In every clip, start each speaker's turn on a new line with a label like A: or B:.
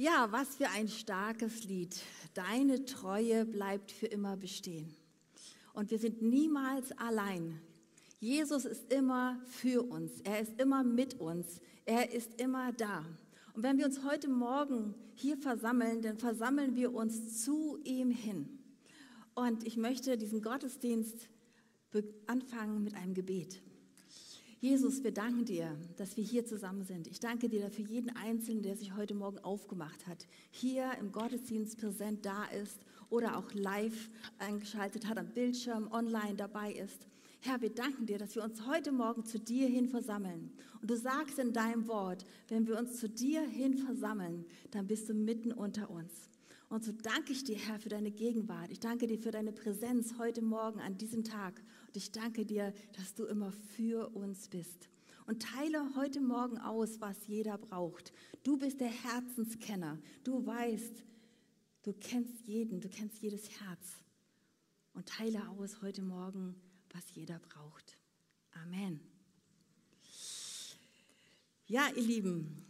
A: Ja, was für ein starkes Lied. Deine Treue bleibt für immer bestehen. Und wir sind niemals allein. Jesus ist immer für uns. Er ist immer mit uns. Er ist immer da. Und wenn wir uns heute Morgen hier versammeln, dann versammeln wir uns zu ihm hin. Und ich möchte diesen Gottesdienst anfangen mit einem Gebet. Jesus, wir danken dir, dass wir hier zusammen sind. Ich danke dir für jeden Einzelnen, der sich heute Morgen aufgemacht hat, hier im Gottesdienst präsent da ist oder auch live eingeschaltet hat, am Bildschirm, online dabei ist. Herr, wir danken dir, dass wir uns heute Morgen zu dir hin versammeln. Und du sagst in deinem Wort, wenn wir uns zu dir hin versammeln, dann bist du mitten unter uns. Und so danke ich dir, Herr, für deine Gegenwart. Ich danke dir für deine Präsenz heute Morgen an diesem Tag. Und ich danke dir, dass du immer für uns bist. Und teile heute Morgen aus, was jeder braucht. Du bist der Herzenskenner. Du weißt, du kennst jeden, du kennst jedes Herz. Und teile aus heute Morgen, was jeder braucht. Amen. Ja, ihr Lieben,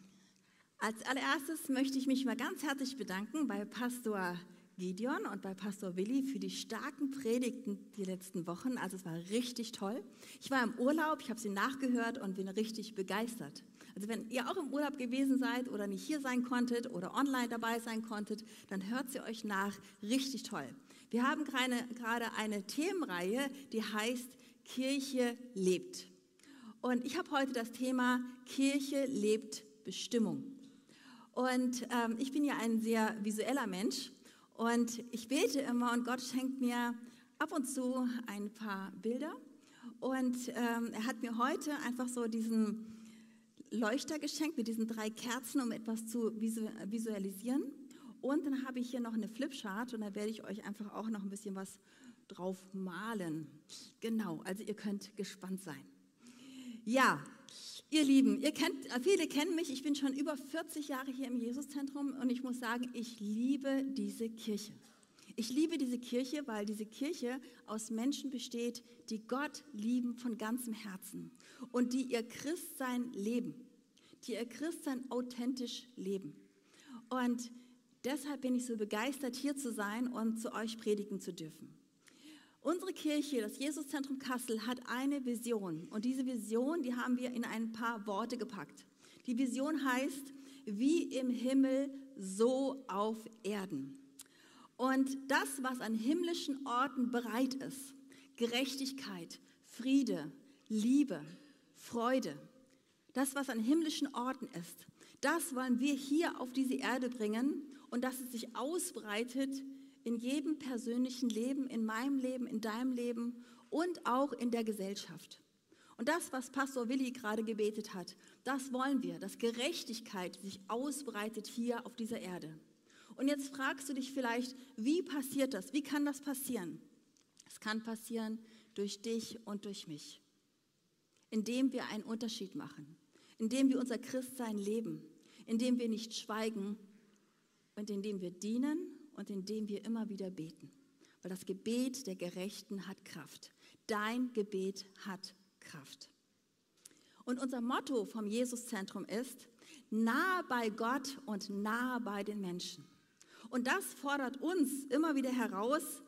A: als allererstes möchte ich mich mal ganz herzlich bedanken bei Pastor Gideon und bei Pastor Willi für die starken Predigten die letzten Wochen. Also es war richtig toll. Ich war im Urlaub, ich habe sie nachgehört und bin richtig begeistert. Also wenn ihr auch im Urlaub gewesen seid oder nicht hier sein konntet oder online dabei sein konntet, dann hört sie euch nach. Richtig toll. Wir haben gerade eine Themenreihe, die heißt Kirche lebt. Und ich habe heute das Thema Kirche lebt Bestimmung. Und ähm, ich bin ja ein sehr visueller Mensch und ich bete immer und Gott schenkt mir ab und zu ein paar Bilder. Und ähm, er hat mir heute einfach so diesen Leuchter geschenkt mit diesen drei Kerzen, um etwas zu visualisieren. Und dann habe ich hier noch eine Flipchart und da werde ich euch einfach auch noch ein bisschen was drauf malen. Genau, also ihr könnt gespannt sein. Ja, Ihr Lieben, ihr kennt, viele kennen mich, ich bin schon über 40 Jahre hier im Jesuszentrum und ich muss sagen, ich liebe diese Kirche. Ich liebe diese Kirche, weil diese Kirche aus Menschen besteht, die Gott lieben von ganzem Herzen und die ihr Christsein leben, die ihr Christsein authentisch leben. Und deshalb bin ich so begeistert, hier zu sein und zu euch predigen zu dürfen. Unsere Kirche, das Jesuszentrum Kassel, hat eine Vision. Und diese Vision, die haben wir in ein paar Worte gepackt. Die Vision heißt, wie im Himmel, so auf Erden. Und das, was an himmlischen Orten bereit ist, Gerechtigkeit, Friede, Liebe, Freude, das, was an himmlischen Orten ist, das wollen wir hier auf diese Erde bringen und dass es sich ausbreitet in jedem persönlichen Leben, in meinem Leben, in deinem Leben und auch in der Gesellschaft. Und das, was Pastor Willi gerade gebetet hat, das wollen wir, dass Gerechtigkeit sich ausbreitet hier auf dieser Erde. Und jetzt fragst du dich vielleicht, wie passiert das? Wie kann das passieren? Es kann passieren durch dich und durch mich, indem wir einen Unterschied machen, indem wir unser Christsein leben, indem wir nicht schweigen und indem wir dienen und indem wir immer wieder beten. Weil das Gebet der Gerechten hat Kraft. Dein Gebet hat Kraft. Und unser Motto vom Jesuszentrum ist, nah bei Gott und nah bei den Menschen. Und das fordert uns immer wieder heraus,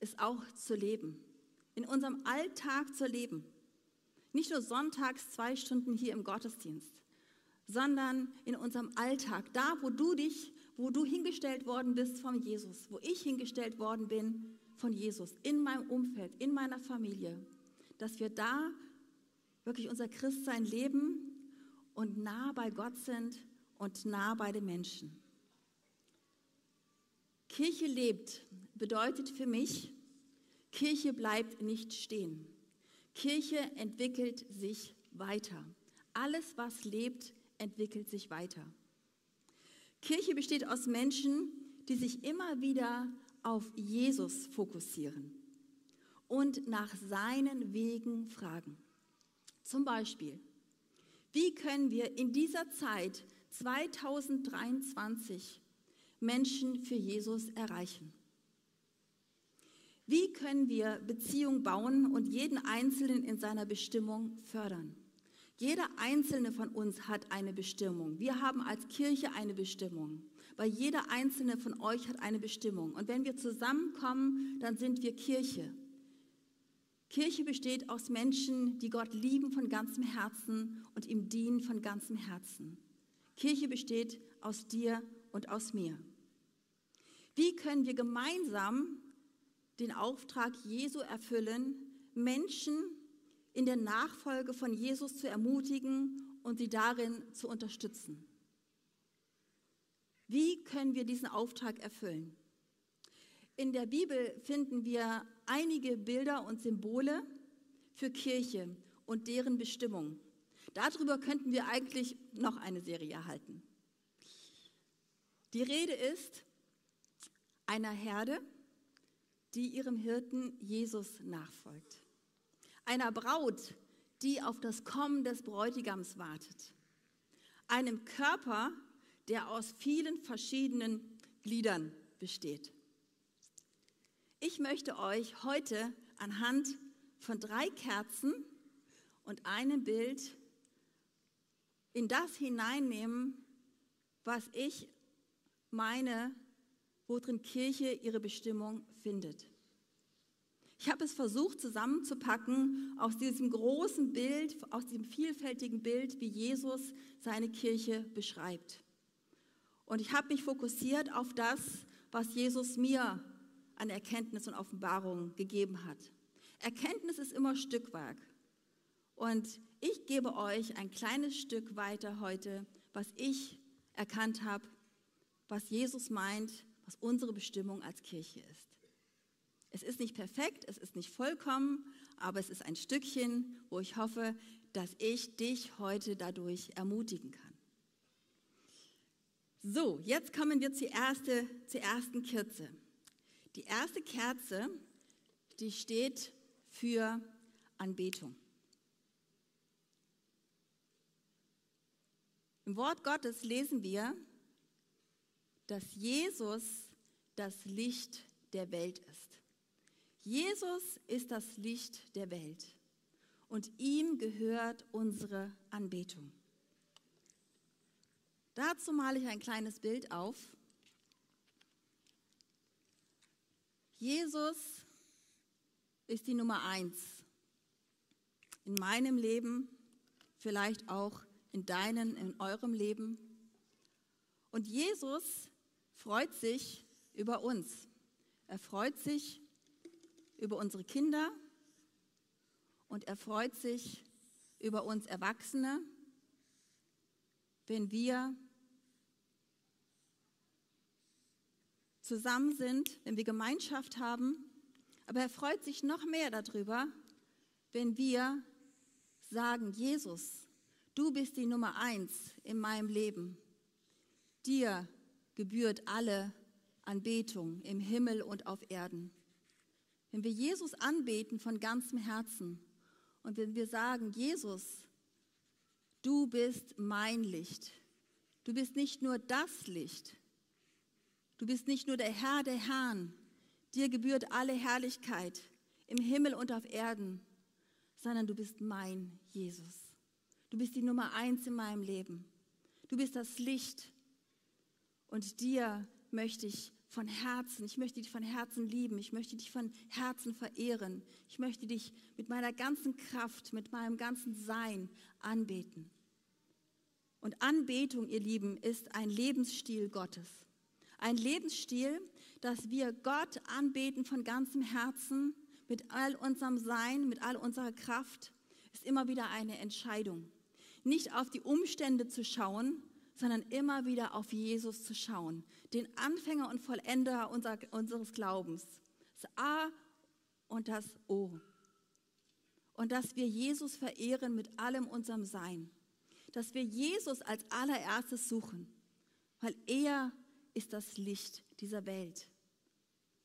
A: es auch zu leben, in unserem Alltag zu leben. Nicht nur sonntags zwei Stunden hier im Gottesdienst, sondern in unserem Alltag, da wo du dich wo du hingestellt worden bist von Jesus, wo ich hingestellt worden bin von Jesus, in meinem Umfeld, in meiner Familie, dass wir da wirklich unser Christsein leben und nah bei Gott sind und nah bei den Menschen. Kirche lebt bedeutet für mich, Kirche bleibt nicht stehen. Kirche entwickelt sich weiter. Alles, was lebt, entwickelt sich weiter. Kirche besteht aus Menschen, die sich immer wieder auf Jesus fokussieren und nach seinen Wegen fragen. Zum Beispiel, wie können wir in dieser Zeit 2023 Menschen für Jesus erreichen? Wie können wir Beziehungen bauen und jeden Einzelnen in seiner Bestimmung fördern? Jeder einzelne von uns hat eine Bestimmung. Wir haben als Kirche eine Bestimmung. Weil jeder einzelne von euch hat eine Bestimmung. Und wenn wir zusammenkommen, dann sind wir Kirche. Kirche besteht aus Menschen, die Gott lieben von ganzem Herzen und ihm dienen von ganzem Herzen. Kirche besteht aus dir und aus mir. Wie können wir gemeinsam den Auftrag Jesu erfüllen, Menschen in der Nachfolge von Jesus zu ermutigen und sie darin zu unterstützen? Wie können wir diesen Auftrag erfüllen? In der Bibel finden wir einige Bilder und Symbole für Kirche und deren Bestimmung. Darüber könnten wir eigentlich noch eine Serie halten. Die Rede ist einer Herde, die ihrem Hirten Jesus nachfolgt. Einer Braut, die auf das Kommen des Bräutigams wartet. Einem Körper, der aus vielen verschiedenen Gliedern besteht. Ich möchte euch heute anhand von drei Kerzen und einem Bild in das hineinnehmen, was ich meine, worin Kirche ihre Bestimmung findet. Ich habe es versucht zusammenzupacken aus diesem großen Bild, aus diesem vielfältigen Bild, wie Jesus seine Kirche beschreibt. Und ich habe mich fokussiert auf das, was Jesus mir an Erkenntnis und Offenbarung gegeben hat. Erkenntnis ist immer Stückwerk. Und ich gebe euch ein kleines Stück weiter heute, was ich erkannt habe, was Jesus meint, was unsere Bestimmung als Kirche ist. Es ist nicht perfekt, es ist nicht vollkommen, aber es ist ein Stückchen, wo ich hoffe, dass ich dich heute dadurch ermutigen kann. So, jetzt kommen wir zur, erste, zur ersten Kerze. Die erste Kerze, die steht für Anbetung. Im Wort Gottes lesen wir, dass Jesus das Licht der Welt ist. Jesus ist das Licht der Welt und ihm gehört unsere Anbetung. Dazu male ich ein kleines Bild auf. Jesus ist die Nummer eins in meinem Leben, vielleicht auch in deinem, in eurem Leben. Und Jesus freut sich über uns. Er freut sich über unsere Kinder und er freut sich über uns Erwachsene, wenn wir zusammen sind, wenn wir Gemeinschaft haben. Aber er freut sich noch mehr darüber, wenn wir sagen, Jesus, du bist die Nummer eins in meinem Leben. Dir gebührt alle Anbetung im Himmel und auf Erden. Wenn wir Jesus anbeten von ganzem Herzen und wenn wir sagen, Jesus, du bist mein Licht, du bist nicht nur das Licht, Du bist nicht nur der Herr der Herren, dir gebührt alle Herrlichkeit im Himmel und auf Erden, sondern du bist mein Jesus. Du bist die Nummer eins in meinem Leben. Du bist das Licht. Und dir möchte ich von Herzen, ich möchte dich von Herzen lieben, ich möchte dich von Herzen verehren, ich möchte dich mit meiner ganzen Kraft, mit meinem ganzen Sein anbeten. Und Anbetung, ihr Lieben, ist ein Lebensstil Gottes. Ein Lebensstil, dass wir Gott anbeten von ganzem Herzen, mit all unserem Sein, mit all unserer Kraft, ist immer wieder eine Entscheidung. Nicht auf die Umstände zu schauen, sondern immer wieder auf Jesus zu schauen, den Anfänger und Vollender unser, unseres Glaubens. Das A und das O. Und dass wir Jesus verehren mit allem unserem Sein. Dass wir Jesus als allererstes suchen, weil er ist das Licht dieser Welt.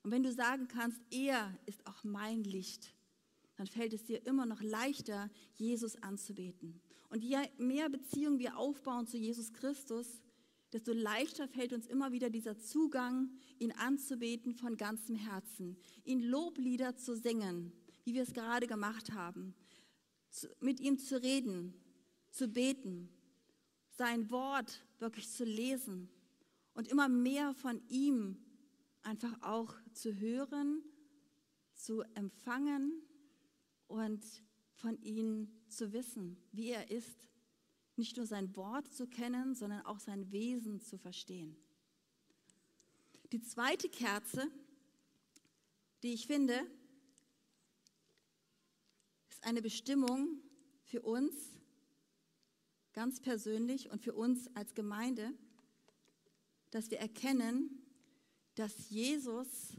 A: Und wenn du sagen kannst, er ist auch mein Licht, dann fällt es dir immer noch leichter, Jesus anzubeten. Und je mehr Beziehung wir aufbauen zu Jesus Christus, desto leichter fällt uns immer wieder dieser Zugang, ihn anzubeten von ganzem Herzen, ihn Loblieder zu singen, wie wir es gerade gemacht haben, mit ihm zu reden, zu beten, sein Wort wirklich zu lesen und immer mehr von ihm einfach auch zu hören, zu empfangen und von ihm zu wissen, wie er ist. Nicht nur sein Wort zu kennen, sondern auch sein Wesen zu verstehen. Die zweite Kerze, die ich finde, ist eine Bestimmung für uns ganz persönlich und für uns als Gemeinde, dass wir erkennen, dass Jesus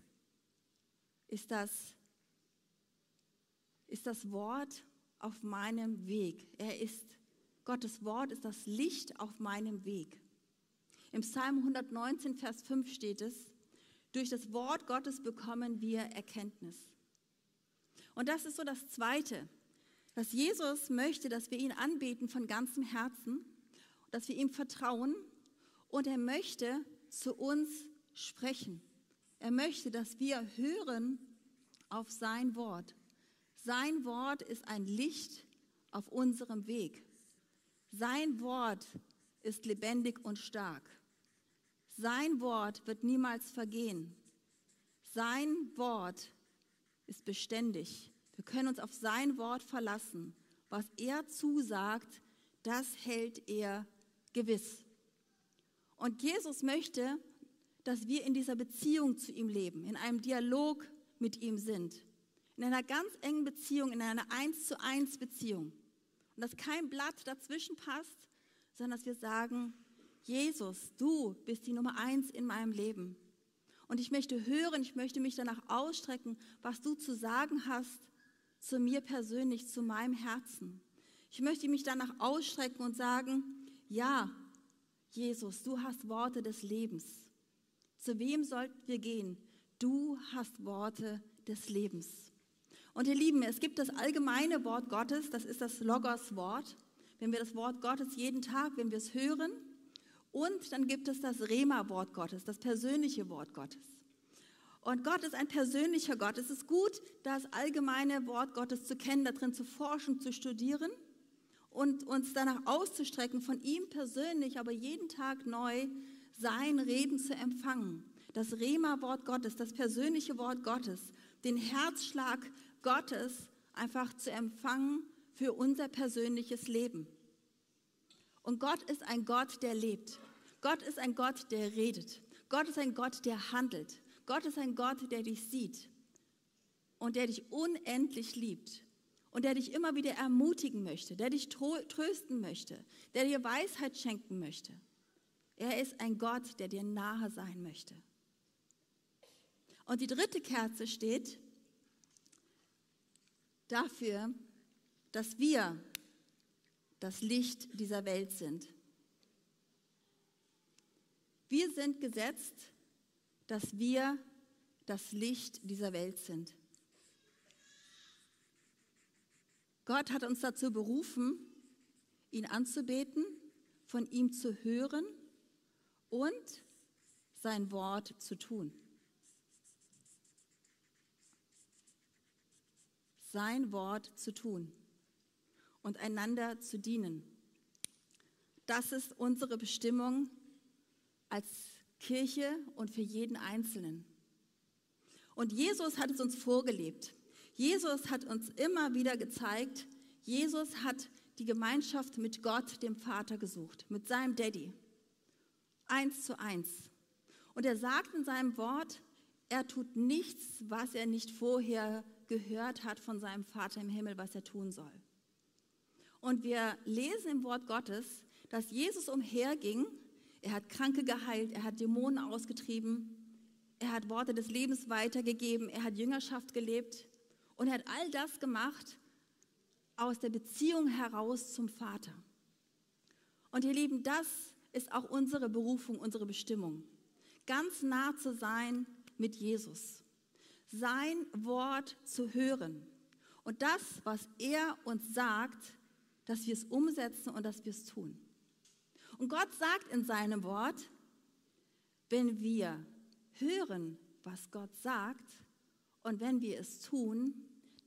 A: ist das, ist das Wort auf meinem Weg. Er ist, Gottes Wort ist das Licht auf meinem Weg. Im Psalm 119, Vers 5 steht es, durch das Wort Gottes bekommen wir Erkenntnis. Und das ist so das Zweite, dass Jesus möchte, dass wir ihn anbeten von ganzem Herzen, dass wir ihm vertrauen und er möchte zu uns sprechen. Er möchte, dass wir hören auf sein Wort. Sein Wort ist ein Licht auf unserem Weg. Sein Wort ist lebendig und stark. Sein Wort wird niemals vergehen. Sein Wort ist beständig. Wir können uns auf sein Wort verlassen. Was er zusagt, das hält er gewiss. Und Jesus möchte, dass wir in dieser Beziehung zu ihm leben, in einem Dialog mit ihm sind, in einer ganz engen Beziehung, in einer eins zu eins Beziehung. Und dass kein Blatt dazwischen passt, sondern dass wir sagen, Jesus, du bist die Nummer eins in meinem Leben. Und ich möchte hören, ich möchte mich danach ausstrecken, was du zu sagen hast zu mir persönlich, zu meinem Herzen. Ich möchte mich danach ausstrecken und sagen, ja, Jesus, du hast Worte des Lebens. Zu wem sollten wir gehen? Du hast Worte des Lebens. Und ihr Lieben, es gibt das allgemeine Wort Gottes, das ist das Logos-Wort. Wenn wir das Wort Gottes jeden Tag, wenn wir es hören, und dann gibt es das Rema-Wort Gottes, das persönliche Wort Gottes. Und Gott ist ein persönlicher Gott. Es ist gut, das allgemeine Wort Gottes zu kennen, darin zu forschen, zu studieren und uns danach auszustrecken, von ihm persönlich, aber jeden Tag neu sein Reden zu empfangen. Das Rema-Wort Gottes, das persönliche Wort Gottes, den Herzschlag Gottes einfach zu empfangen für unser persönliches Leben. Und Gott ist ein Gott, der lebt. Gott ist ein Gott, der redet. Gott ist ein Gott, der handelt. Gott ist ein Gott, der dich sieht und der dich unendlich liebt und der dich immer wieder ermutigen möchte, der dich trösten möchte, der dir Weisheit schenken möchte. Er ist ein Gott, der dir nahe sein möchte. Und die dritte Kerze steht dafür, dass wir das Licht dieser Welt sind. Wir sind gesetzt, dass wir das Licht dieser Welt sind. Gott hat uns dazu berufen, ihn anzubeten, von ihm zu hören und sein Wort zu tun. Sein Wort zu tun und einander zu dienen. Das ist unsere Bestimmung als Kirche und für jeden Einzelnen. Und Jesus hat es uns vorgelebt. Jesus hat uns immer wieder gezeigt, Jesus hat die Gemeinschaft mit Gott, dem Vater, gesucht, mit seinem Daddy. Eins zu eins. Und er sagt in seinem Wort, er tut nichts, was er nicht vorher gehört hat von seinem Vater im Himmel, was er tun soll. Und wir lesen im Wort Gottes, dass Jesus umherging, er hat Kranke geheilt, er hat Dämonen ausgetrieben, er hat Worte des Lebens weitergegeben, er hat Jüngerschaft gelebt und er hat all das gemacht aus der Beziehung heraus zum Vater. Und ihr Lieben, das ist auch unsere Berufung, unsere Bestimmung. Ganz nah zu sein mit Jesus. Sein Wort zu hören. Und das, was er uns sagt, dass wir es umsetzen und dass wir es tun. Und Gott sagt in seinem Wort, wenn wir hören, was Gott sagt, und wenn wir es tun,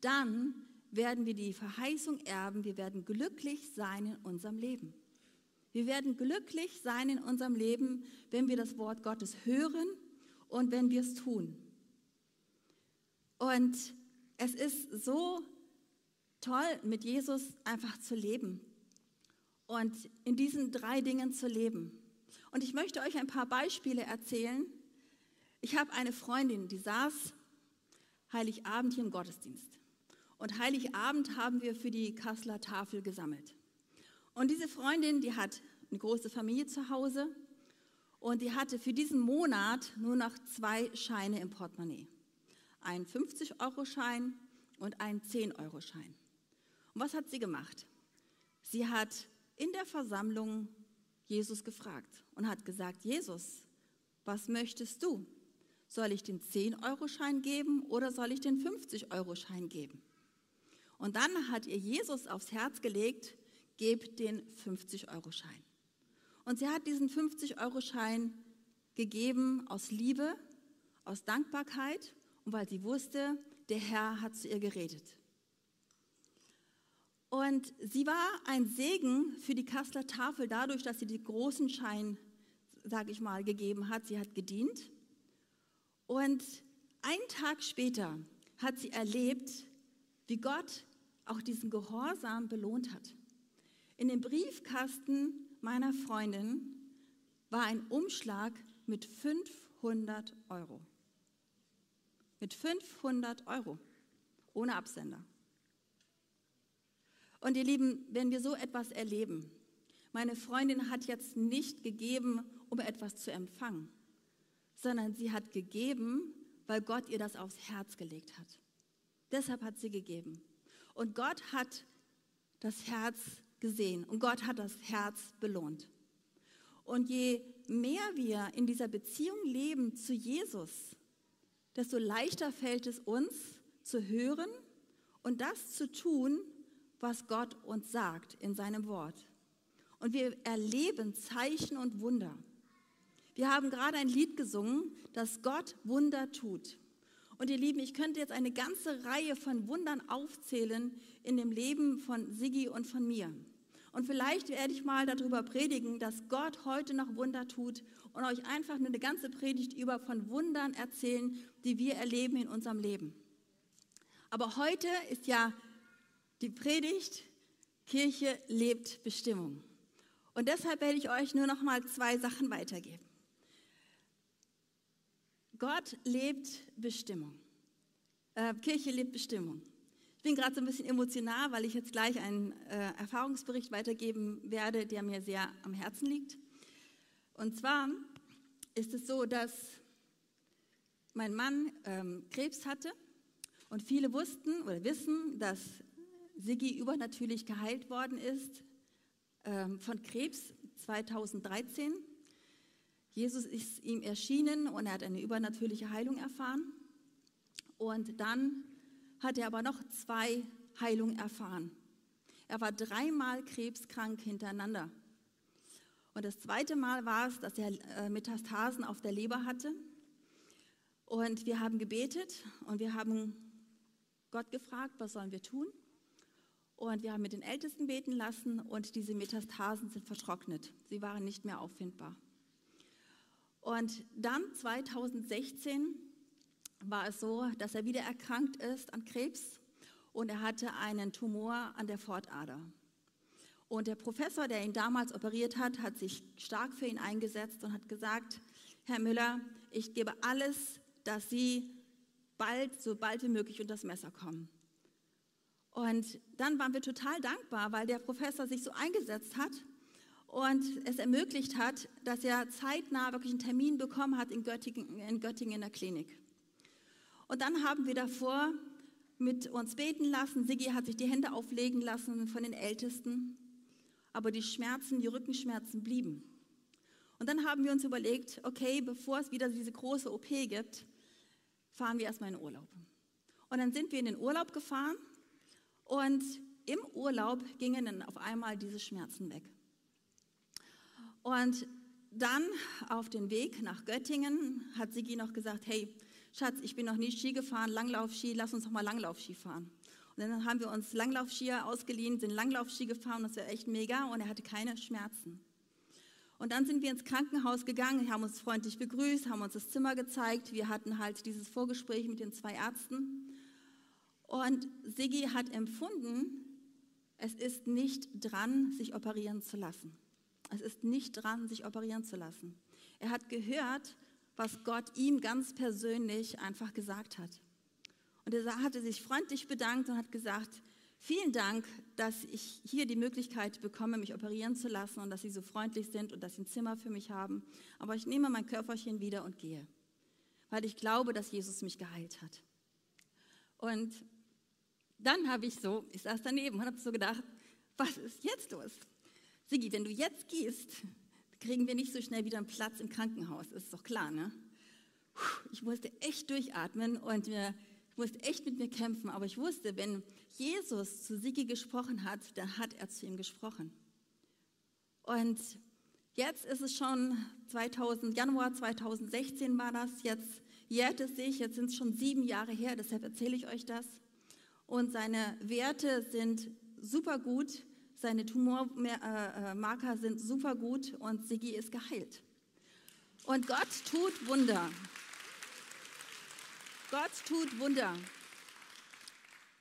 A: dann werden wir die Verheißung erben, wir werden glücklich sein in unserem Leben. Wir werden glücklich sein in unserem Leben, wenn wir das Wort Gottes hören und wenn wir es tun. Und es ist so toll, mit Jesus einfach zu leben und in diesen drei Dingen zu leben. Und ich möchte euch ein paar Beispiele erzählen. Ich habe eine Freundin, die saß Heiligabend hier im Gottesdienst. Und Heiligabend haben wir für die Kasseler Tafel gesammelt. Und diese Freundin, die hat eine große Familie zu Hause und die hatte für diesen Monat nur noch zwei Scheine im Portemonnaie. Ein 50-Euro-Schein und ein 10-Euro-Schein. Und was hat sie gemacht? Sie hat in der Versammlung Jesus gefragt und hat gesagt, Jesus, was möchtest du? Soll ich den 10-Euro-Schein geben oder soll ich den 50-Euro-Schein geben? Und dann hat ihr Jesus aufs Herz gelegt, gebt den 50-Euro-Schein. Und sie hat diesen 50-Euro-Schein gegeben aus Liebe, aus Dankbarkeit und weil sie wusste, der Herr hat zu ihr geredet. Und sie war ein Segen für die Kasseler Tafel dadurch, dass sie den großen Schein, sage ich mal, gegeben hat. Sie hat gedient. Und einen Tag später hat sie erlebt, wie Gott auch diesen Gehorsam belohnt hat. In dem Briefkasten meiner Freundin war ein Umschlag mit 500 Euro. Mit 500 Euro, ohne Absender. Und ihr Lieben, wenn wir so etwas erleben, meine Freundin hat jetzt nicht gegeben, um etwas zu empfangen, sondern sie hat gegeben, weil Gott ihr das aufs Herz gelegt hat. Deshalb hat sie gegeben. Und Gott hat das Herz gesehen und Gott hat das Herz belohnt. Und je mehr wir in dieser Beziehung leben zu Jesus, desto leichter fällt es uns zu hören und das zu tun, was Gott uns sagt in seinem Wort. Und wir erleben Zeichen und Wunder. Wir haben gerade ein Lied gesungen, das Gott Wunder tut. Und ihr Lieben, ich könnte jetzt eine ganze Reihe von Wundern aufzählen in dem Leben von Sigi und von mir. Und vielleicht werde ich mal darüber predigen, dass Gott heute noch Wunder tut und euch einfach eine ganze Predigt über von Wundern erzählen, die wir erleben in unserem Leben. Aber heute ist ja die Predigt Kirche lebt Bestimmung. Und deshalb werde ich euch nur noch mal zwei Sachen weitergeben. Gott lebt Bestimmung. Äh, Kirche lebt Bestimmung. Ich bin gerade so ein bisschen emotional, weil ich jetzt gleich einen äh, Erfahrungsbericht weitergeben werde, der mir sehr am Herzen liegt. Und zwar ist es so, dass mein Mann ähm, Krebs hatte und viele wussten oder wissen, dass Siggi übernatürlich geheilt worden ist ähm, von Krebs 2013. Jesus ist ihm erschienen und er hat eine übernatürliche Heilung erfahren. Und dann hat er aber noch zwei Heilungen erfahren. Er war dreimal krebskrank hintereinander. Und das zweite Mal war es, dass er äh, Metastasen auf der Leber hatte. Und wir haben gebetet und wir haben Gott gefragt, was sollen wir tun? Und wir haben mit den Ältesten beten lassen und diese Metastasen sind vertrocknet. Sie waren nicht mehr auffindbar. Und dann 2016 war es so, dass er wieder erkrankt ist an Krebs und er hatte einen Tumor an der Fortader. Und der Professor, der ihn damals operiert hat, hat sich stark für ihn eingesetzt und hat gesagt, Herr Müller, ich gebe alles, dass Sie bald, so bald wie möglich unter das Messer kommen. Und dann waren wir total dankbar, weil der Professor sich so eingesetzt hat und es ermöglicht hat, dass er zeitnah wirklich einen Termin bekommen hat in Göttingen in, Göttingen in der Klinik. Und dann haben wir davor mit uns beten lassen. Sigi hat sich die Hände auflegen lassen von den Ältesten, aber die Schmerzen, die Rückenschmerzen blieben. Und dann haben wir uns überlegt, okay, bevor es wieder diese große OP gibt, fahren wir erstmal in den Urlaub. Und dann sind wir in den Urlaub gefahren und im Urlaub gingen dann auf einmal diese Schmerzen weg. Und dann auf dem Weg nach Göttingen hat Sigi noch gesagt, hey, Schatz, ich bin noch nie Ski gefahren, Langlaufski, lass uns doch mal Langlaufski fahren. Und dann haben wir uns Langlaufskier ausgeliehen, sind Langlaufski gefahren, das war echt mega und er hatte keine Schmerzen. Und dann sind wir ins Krankenhaus gegangen, haben uns freundlich begrüßt, haben uns das Zimmer gezeigt. Wir hatten halt dieses Vorgespräch mit den zwei Ärzten. Und Siggi hat empfunden, es ist nicht dran, sich operieren zu lassen. Es ist nicht dran, sich operieren zu lassen. Er hat gehört, was Gott ihm ganz persönlich einfach gesagt hat. Und er hatte sich freundlich bedankt und hat gesagt, vielen Dank, dass ich hier die Möglichkeit bekomme, mich operieren zu lassen und dass Sie so freundlich sind und dass Sie ein Zimmer für mich haben. Aber ich nehme mein Körperchen wieder und gehe, weil ich glaube, dass Jesus mich geheilt hat. Und dann habe ich so, ich saß daneben und habe so gedacht, was ist jetzt los? Sigi, wenn du jetzt gehst, kriegen wir nicht so schnell wieder einen Platz im Krankenhaus, ist doch klar, ne? Ich musste echt durchatmen und mir, ich musste echt mit mir kämpfen, aber ich wusste, wenn Jesus zu Sigi gesprochen hat, dann hat er zu ihm gesprochen. Und jetzt ist es schon 2000, Januar 2016 war das, jetzt jährt es sich, jetzt sind es schon sieben Jahre her, deshalb erzähle ich euch das. Und seine Werte sind super gut. Seine Tumormarker äh, äh, sind super gut und Sigi ist geheilt. Und Gott tut Wunder. Gott tut Wunder.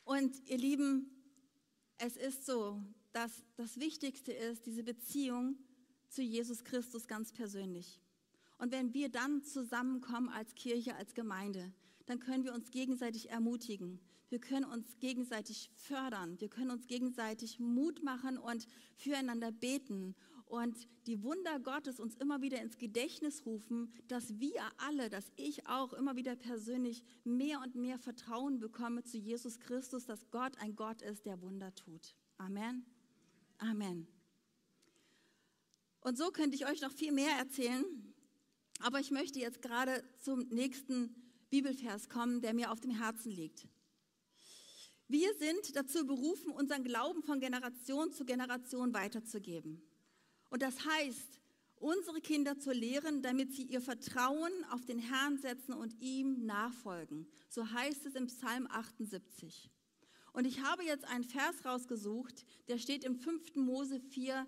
A: Und ihr Lieben, es ist so, dass das Wichtigste ist, diese Beziehung zu Jesus Christus ganz persönlich. Und wenn wir dann zusammenkommen als Kirche, als Gemeinde, dann können wir uns gegenseitig ermutigen. Wir können uns gegenseitig fördern. Wir können uns gegenseitig Mut machen und füreinander beten und die Wunder Gottes uns immer wieder ins Gedächtnis rufen, dass wir alle, dass ich auch immer wieder persönlich mehr und mehr Vertrauen bekomme zu Jesus Christus, dass Gott ein Gott ist, der Wunder tut. Amen. Amen. Und so könnte ich euch noch viel mehr erzählen, aber ich möchte jetzt gerade zum nächsten Bibelvers kommen, der mir auf dem Herzen liegt. Wir sind dazu berufen, unseren Glauben von Generation zu Generation weiterzugeben. Und das heißt, unsere Kinder zu lehren, damit sie ihr Vertrauen auf den Herrn setzen und ihm nachfolgen. So heißt es im Psalm 78. Und ich habe jetzt einen Vers rausgesucht, der steht im 5. Mose 4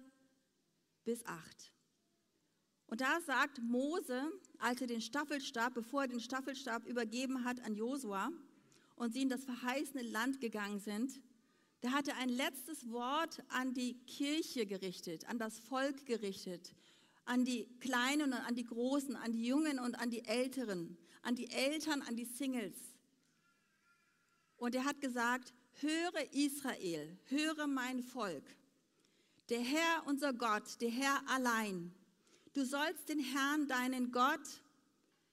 A: bis 8. Und da sagt Mose, als er den Staffelstab, bevor er den Staffelstab übergeben hat an Josua, und sie in das verheißene Land gegangen sind, hat er ein letztes Wort an die Kirche gerichtet, an das Volk gerichtet, an die Kleinen und an die Großen, an die Jungen und an die Älteren, an die Eltern, an die Singles. Und er hat gesagt, höre Israel, höre mein Volk. Der Herr, unser Gott, der Herr allein. Du sollst den Herrn, deinen Gott,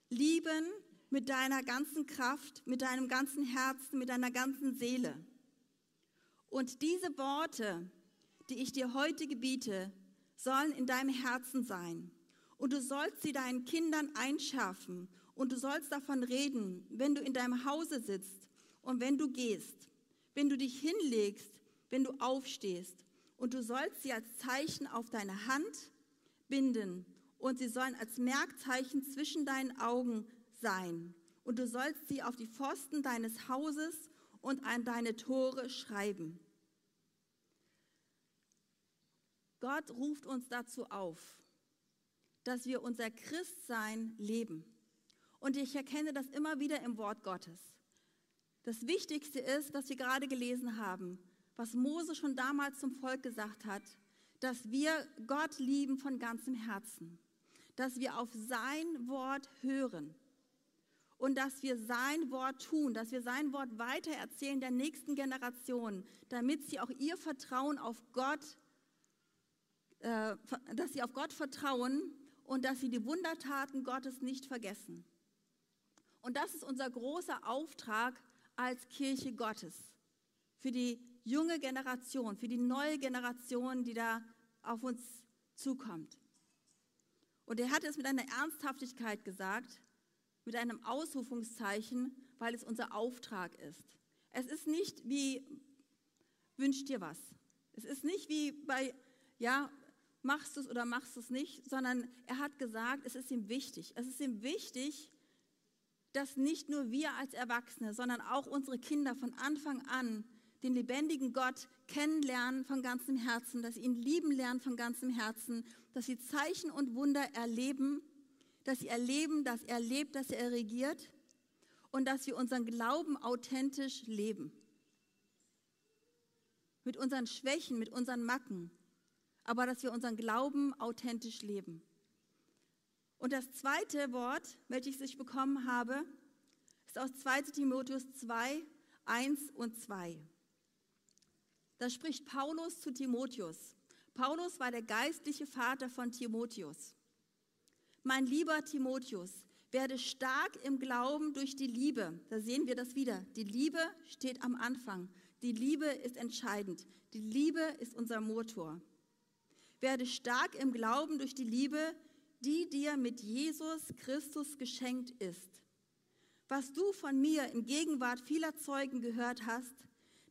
A: lieben mit deiner ganzen Kraft, mit deinem ganzen Herzen, mit deiner ganzen Seele. Und diese Worte, die ich dir heute gebiete, sollen in deinem Herzen sein. Und du sollst sie deinen Kindern einschärfen und du sollst davon reden, wenn du in deinem Hause sitzt und wenn du gehst, wenn du dich hinlegst, wenn du aufstehst. Und du sollst sie als Zeichen auf deine Hand binden und sie sollen als Merkzeichen zwischen deinen Augen sein. Und du sollst sie auf die Pfosten deines Hauses und an deine Tore schreiben. Gott ruft uns dazu auf, dass wir unser Christsein leben. Und ich erkenne das immer wieder im Wort Gottes. Das Wichtigste ist, was wir gerade gelesen haben, was Mose schon damals zum Volk gesagt hat, dass wir Gott lieben von ganzem Herzen, dass wir auf sein Wort hören und dass wir sein Wort tun, dass wir sein Wort weitererzählen der nächsten Generation, damit sie auch ihr Vertrauen auf Gott, äh, dass sie auf Gott vertrauen und dass sie die Wundertaten Gottes nicht vergessen. Und das ist unser großer Auftrag als Kirche Gottes für die junge Generation, für die neue Generation, die da auf uns zukommt. Und er hat es mit einer Ernsthaftigkeit gesagt, mit einem Ausrufungszeichen, weil es unser Auftrag ist. Es ist nicht wie, wünsch dir was. Es ist nicht wie bei, ja, machst du es oder machst du es nicht, sondern er hat gesagt, es ist ihm wichtig. Es ist ihm wichtig, dass nicht nur wir als Erwachsene, sondern auch unsere Kinder von Anfang an den lebendigen Gott kennenlernen von ganzem Herzen, dass sie ihn lieben lernen von ganzem Herzen, dass sie Zeichen und Wunder erleben, dass sie erleben, dass er lebt, dass er regiert und dass wir unseren Glauben authentisch leben. Mit unseren Schwächen, mit unseren Macken, aber dass wir unseren Glauben authentisch leben. Und das zweite Wort, welches ich bekommen habe, ist aus 2 Timotheus 2, 1 und 2. Da spricht Paulus zu Timotheus. Paulus war der geistliche Vater von Timotheus. Mein lieber Timotheus, werde stark im Glauben durch die Liebe. Da sehen wir das wieder. Die Liebe steht am Anfang. Die Liebe ist entscheidend. Die Liebe ist unser Motor. Werde stark im Glauben durch die Liebe, die dir mit Jesus Christus geschenkt ist. Was du von mir in Gegenwart vieler Zeugen gehört hast,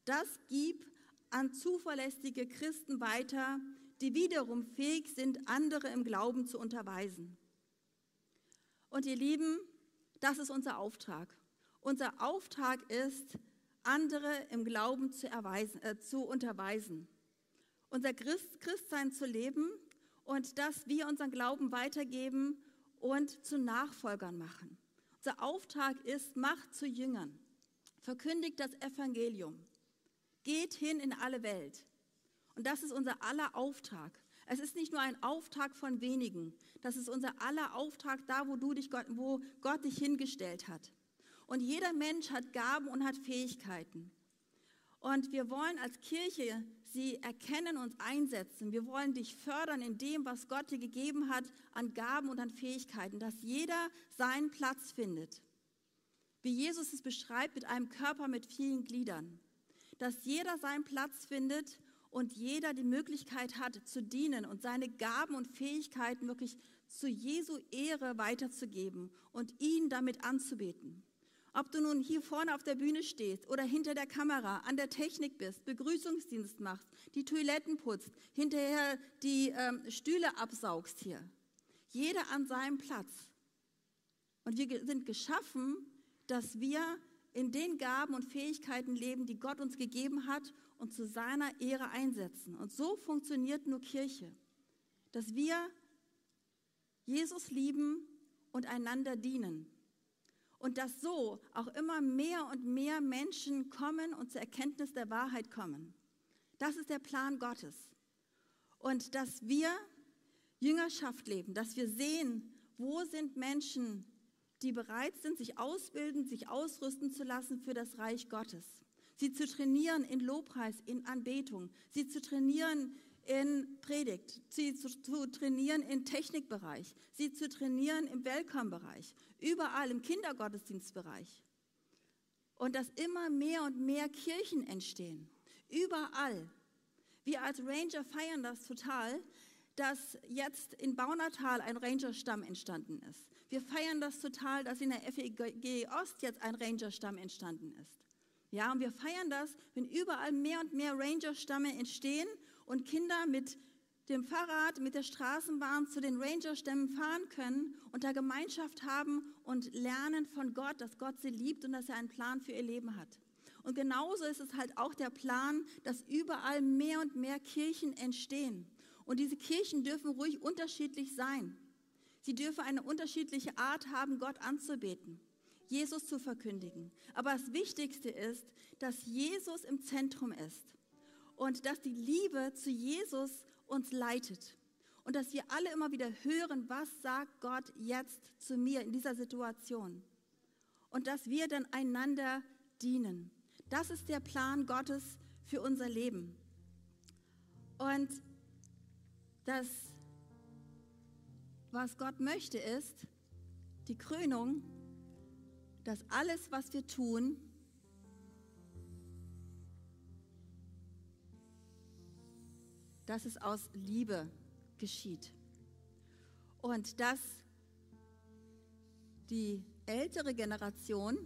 A: das gib an zuverlässige Christen weiter, die wiederum fähig sind, andere im Glauben zu unterweisen. Und ihr Lieben, das ist unser Auftrag. Unser Auftrag ist, andere im Glauben zu, erweisen, äh, zu unterweisen. Unser Christ, Christsein zu leben und dass wir unseren Glauben weitergeben und zu Nachfolgern machen. Unser Auftrag ist, macht zu Jüngern, verkündigt das Evangelium, geht hin in alle Welt. Und das ist unser aller Auftrag. Es ist nicht nur ein Auftrag von wenigen, das ist unser aller Auftrag da, wo, du dich wo Gott dich hingestellt hat. Und jeder Mensch hat Gaben und hat Fähigkeiten. Und wir wollen als Kirche sie erkennen und einsetzen. Wir wollen dich fördern in dem, was Gott dir gegeben hat an Gaben und an Fähigkeiten, dass jeder seinen Platz findet. Wie Jesus es beschreibt mit einem Körper mit vielen Gliedern. Dass jeder seinen Platz findet und jeder die Möglichkeit hat zu dienen und seine Gaben und Fähigkeiten wirklich zu Jesu Ehre weiterzugeben und ihn damit anzubeten. Ob du nun hier vorne auf der Bühne stehst oder hinter der Kamera, an der Technik bist, Begrüßungsdienst machst, die Toiletten putzt, hinterher die ähm, Stühle absaugst hier. Jeder an seinem Platz. Und wir sind geschaffen, dass wir in den Gaben und Fähigkeiten leben, die Gott uns gegeben hat und zu seiner Ehre einsetzen. Und so funktioniert nur Kirche, dass wir Jesus lieben und einander dienen und dass so auch immer mehr und mehr Menschen kommen und zur Erkenntnis der Wahrheit kommen. Das ist der Plan Gottes. Und dass wir Jüngerschaft leben, dass wir sehen, wo sind Menschen, die bereit sind, sich ausbilden, sich ausrüsten zu lassen für das Reich Gottes. Sie zu trainieren in Lobpreis, in Anbetung, sie zu trainieren in Predigt, sie zu, zu trainieren im Technikbereich, sie zu trainieren im Welcome-Bereich, überall im Kindergottesdienstbereich. Und dass immer mehr und mehr Kirchen entstehen, überall. Wir als Ranger feiern das total, dass jetzt in Baunatal ein Rangerstamm entstanden ist. Wir feiern das total, dass in der FEG Ost jetzt ein Rangerstamm entstanden ist. Ja, und wir feiern das, wenn überall mehr und mehr Rangerstämme entstehen und Kinder mit dem Fahrrad, mit der Straßenbahn zu den Rangerstämmen fahren können und da Gemeinschaft haben und lernen von Gott, dass Gott sie liebt und dass er einen Plan für ihr Leben hat. Und genauso ist es halt auch der Plan, dass überall mehr und mehr Kirchen entstehen. Und diese Kirchen dürfen ruhig unterschiedlich sein. Sie dürfen eine unterschiedliche Art haben, Gott anzubeten, Jesus zu verkündigen. Aber das Wichtigste ist, dass Jesus im Zentrum ist und dass die Liebe zu Jesus uns leitet und dass wir alle immer wieder hören, was sagt Gott jetzt zu mir in dieser Situation und dass wir dann einander dienen. Das ist der Plan Gottes für unser Leben. Und das, was Gott möchte, ist die Krönung, dass alles, was wir tun, dass es aus Liebe geschieht. Und dass die ältere Generation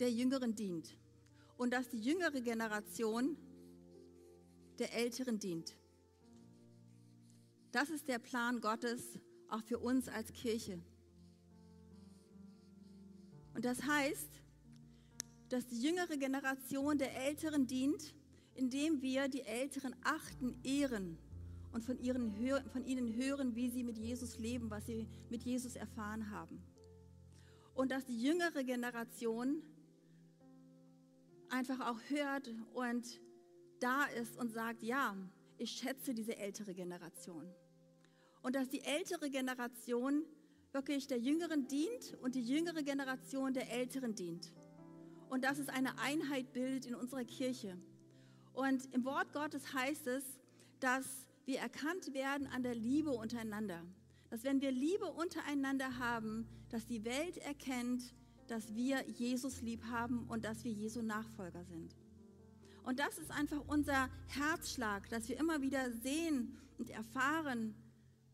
A: der Jüngeren dient und dass die jüngere Generation der Älteren dient. Das ist der Plan Gottes auch für uns als Kirche. Und das heißt, dass die jüngere Generation der Älteren dient, indem wir die Älteren achten, ehren und von, ihren, von ihnen hören, wie sie mit Jesus leben, was sie mit Jesus erfahren haben. Und dass die jüngere Generation einfach auch hört und da ist und sagt, ja, ich schätze diese ältere Generation. Und dass die ältere Generation wirklich der Jüngeren dient und die jüngere Generation der Älteren dient. Und dass es eine Einheit bildet in unserer Kirche. Und im Wort Gottes heißt es, dass wir erkannt werden an der Liebe untereinander. Dass wenn wir Liebe untereinander haben, dass die Welt erkennt, dass wir Jesus lieb haben und dass wir Jesu Nachfolger sind. Und das ist einfach unser Herzschlag, dass wir immer wieder sehen und erfahren,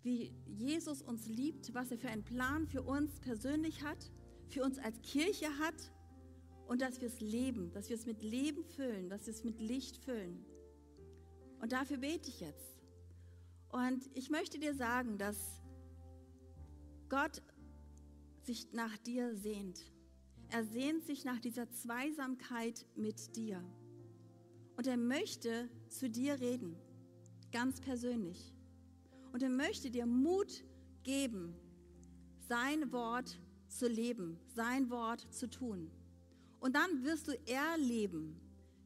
A: wie Jesus uns liebt, was er für einen Plan für uns persönlich hat, für uns als Kirche hat und dass wir es leben, dass wir es mit Leben füllen, dass wir es mit Licht füllen. Und dafür bete ich jetzt. Und ich möchte dir sagen, dass Gott sich nach dir sehnt. Er sehnt sich nach dieser Zweisamkeit mit dir. Und er möchte zu dir reden, ganz persönlich. Und er möchte dir Mut geben, sein Wort zu leben, sein Wort zu tun. Und dann wirst du erleben,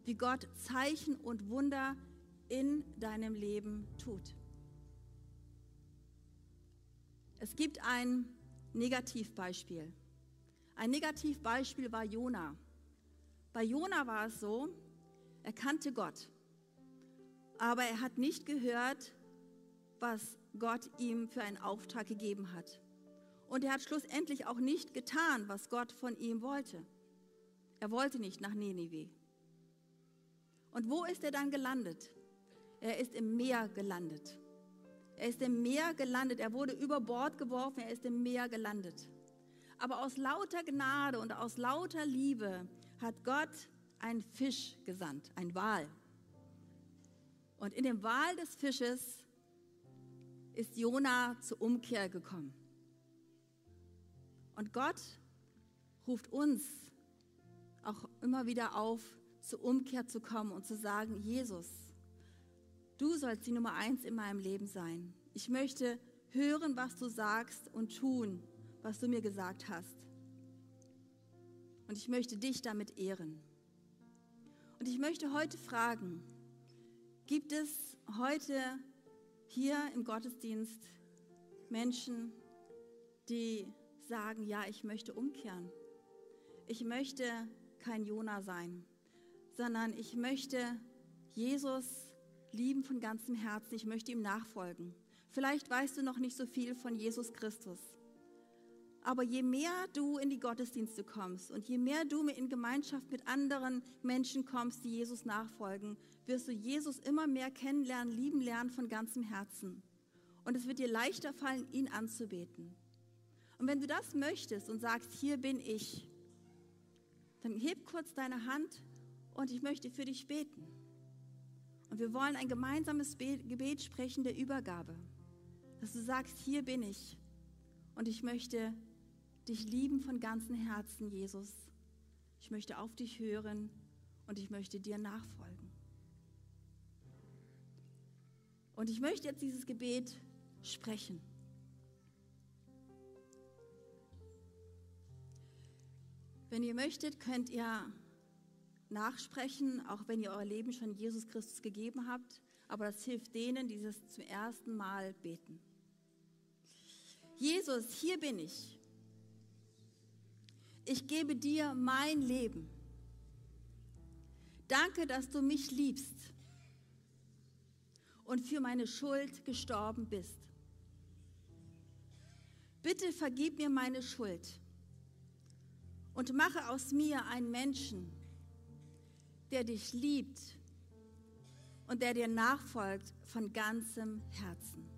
A: wie Gott Zeichen und Wunder in deinem Leben tut. Es gibt ein Negativbeispiel. Ein Negativbeispiel war Jona. Bei Jona war es so, er kannte Gott, aber er hat nicht gehört, was Gott ihm für einen Auftrag gegeben hat. Und er hat schlussendlich auch nicht getan, was Gott von ihm wollte. Er wollte nicht nach Ninive. Und wo ist er dann gelandet? Er ist im Meer gelandet. Er ist im Meer gelandet. Er wurde über Bord geworfen. Er ist im Meer gelandet. Aber aus lauter Gnade und aus lauter Liebe hat Gott einen Fisch gesandt, ein Wal. Und in dem Wal des Fisches ist Jona zur Umkehr gekommen. Und Gott ruft uns auch immer wieder auf, zur Umkehr zu kommen und zu sagen, Jesus, du sollst die Nummer eins in meinem Leben sein. Ich möchte hören, was du sagst und tun, was du mir gesagt hast. Und ich möchte dich damit ehren. Und ich möchte heute fragen, gibt es heute hier im Gottesdienst Menschen, die sagen, ja, ich möchte umkehren. Ich möchte kein Jona sein, sondern ich möchte Jesus lieben von ganzem Herzen. Ich möchte ihm nachfolgen. Vielleicht weißt du noch nicht so viel von Jesus Christus. Aber je mehr du in die Gottesdienste kommst und je mehr du in Gemeinschaft mit anderen Menschen kommst, die Jesus nachfolgen, wirst du Jesus immer mehr kennenlernen, lieben lernen von ganzem Herzen. Und es wird dir leichter fallen, ihn anzubeten. Und wenn du das möchtest und sagst, hier bin ich, dann heb kurz deine Hand und ich möchte für dich beten. Und wir wollen ein gemeinsames Gebet sprechen der Übergabe, dass du sagst, hier bin ich und ich möchte dich lieben von ganzem Herzen, Jesus. Ich möchte auf dich hören und ich möchte dir nachfolgen. Und ich möchte jetzt dieses Gebet sprechen. Wenn ihr möchtet, könnt ihr nachsprechen, auch wenn ihr euer Leben schon Jesus Christus gegeben habt. Aber das hilft denen, die das zum ersten Mal beten. Jesus, hier bin ich. Ich gebe dir mein Leben. Danke, dass du mich liebst und für meine Schuld gestorben bist. Bitte vergib mir meine Schuld und mache aus mir einen Menschen, der dich liebt und der dir nachfolgt von ganzem Herzen.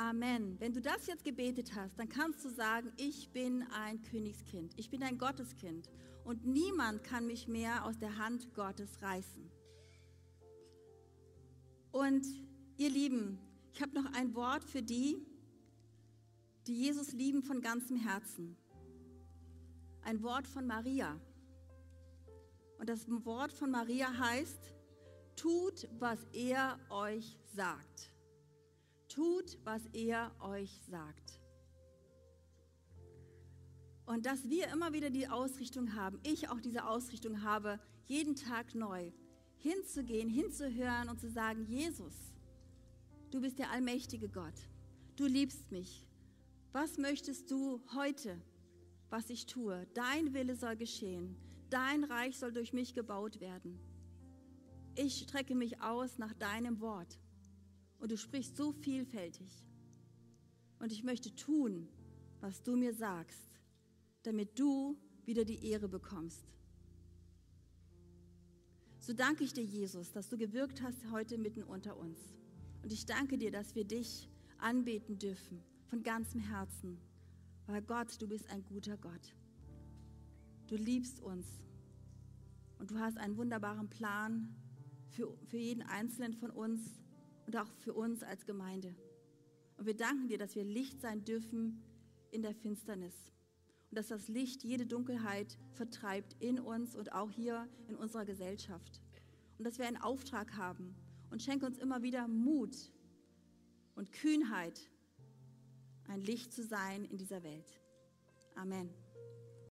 A: Amen. Wenn du das jetzt gebetet hast, dann kannst du sagen, ich bin ein Königskind, ich bin ein Gotteskind und niemand kann mich mehr aus der Hand Gottes reißen. Und ihr Lieben, ich habe noch ein Wort für die, die Jesus lieben von ganzem Herzen. Ein Wort von Maria. Und das Wort von Maria heißt, tut, was er euch sagt. Tut, was er euch sagt. Und dass wir immer wieder die Ausrichtung haben, ich auch diese Ausrichtung habe, jeden Tag neu hinzugehen, hinzuhören und zu sagen, Jesus, du bist der allmächtige Gott, du liebst mich. Was möchtest du heute, was ich tue? Dein Wille soll geschehen, dein Reich soll durch mich gebaut werden. Ich strecke mich aus nach deinem Wort und du sprichst so vielfältig. Und ich möchte tun, was du mir sagst, damit du wieder die Ehre bekommst. So danke ich dir, Jesus, dass du gewirkt hast heute mitten unter uns. Und ich danke dir, dass wir dich anbeten dürfen von ganzem Herzen. Weil Gott, du bist ein guter Gott. Du liebst uns. Und du hast einen wunderbaren Plan für, für jeden Einzelnen von uns und auch für uns als Gemeinde. Und wir danken dir, dass wir Licht sein dürfen in der Finsternis. Und dass das Licht jede Dunkelheit vertreibt in uns und auch hier in unserer Gesellschaft. Und dass wir einen Auftrag haben. Und schenke uns immer wieder Mut und Kühnheit, ein Licht zu sein in dieser Welt. Amen.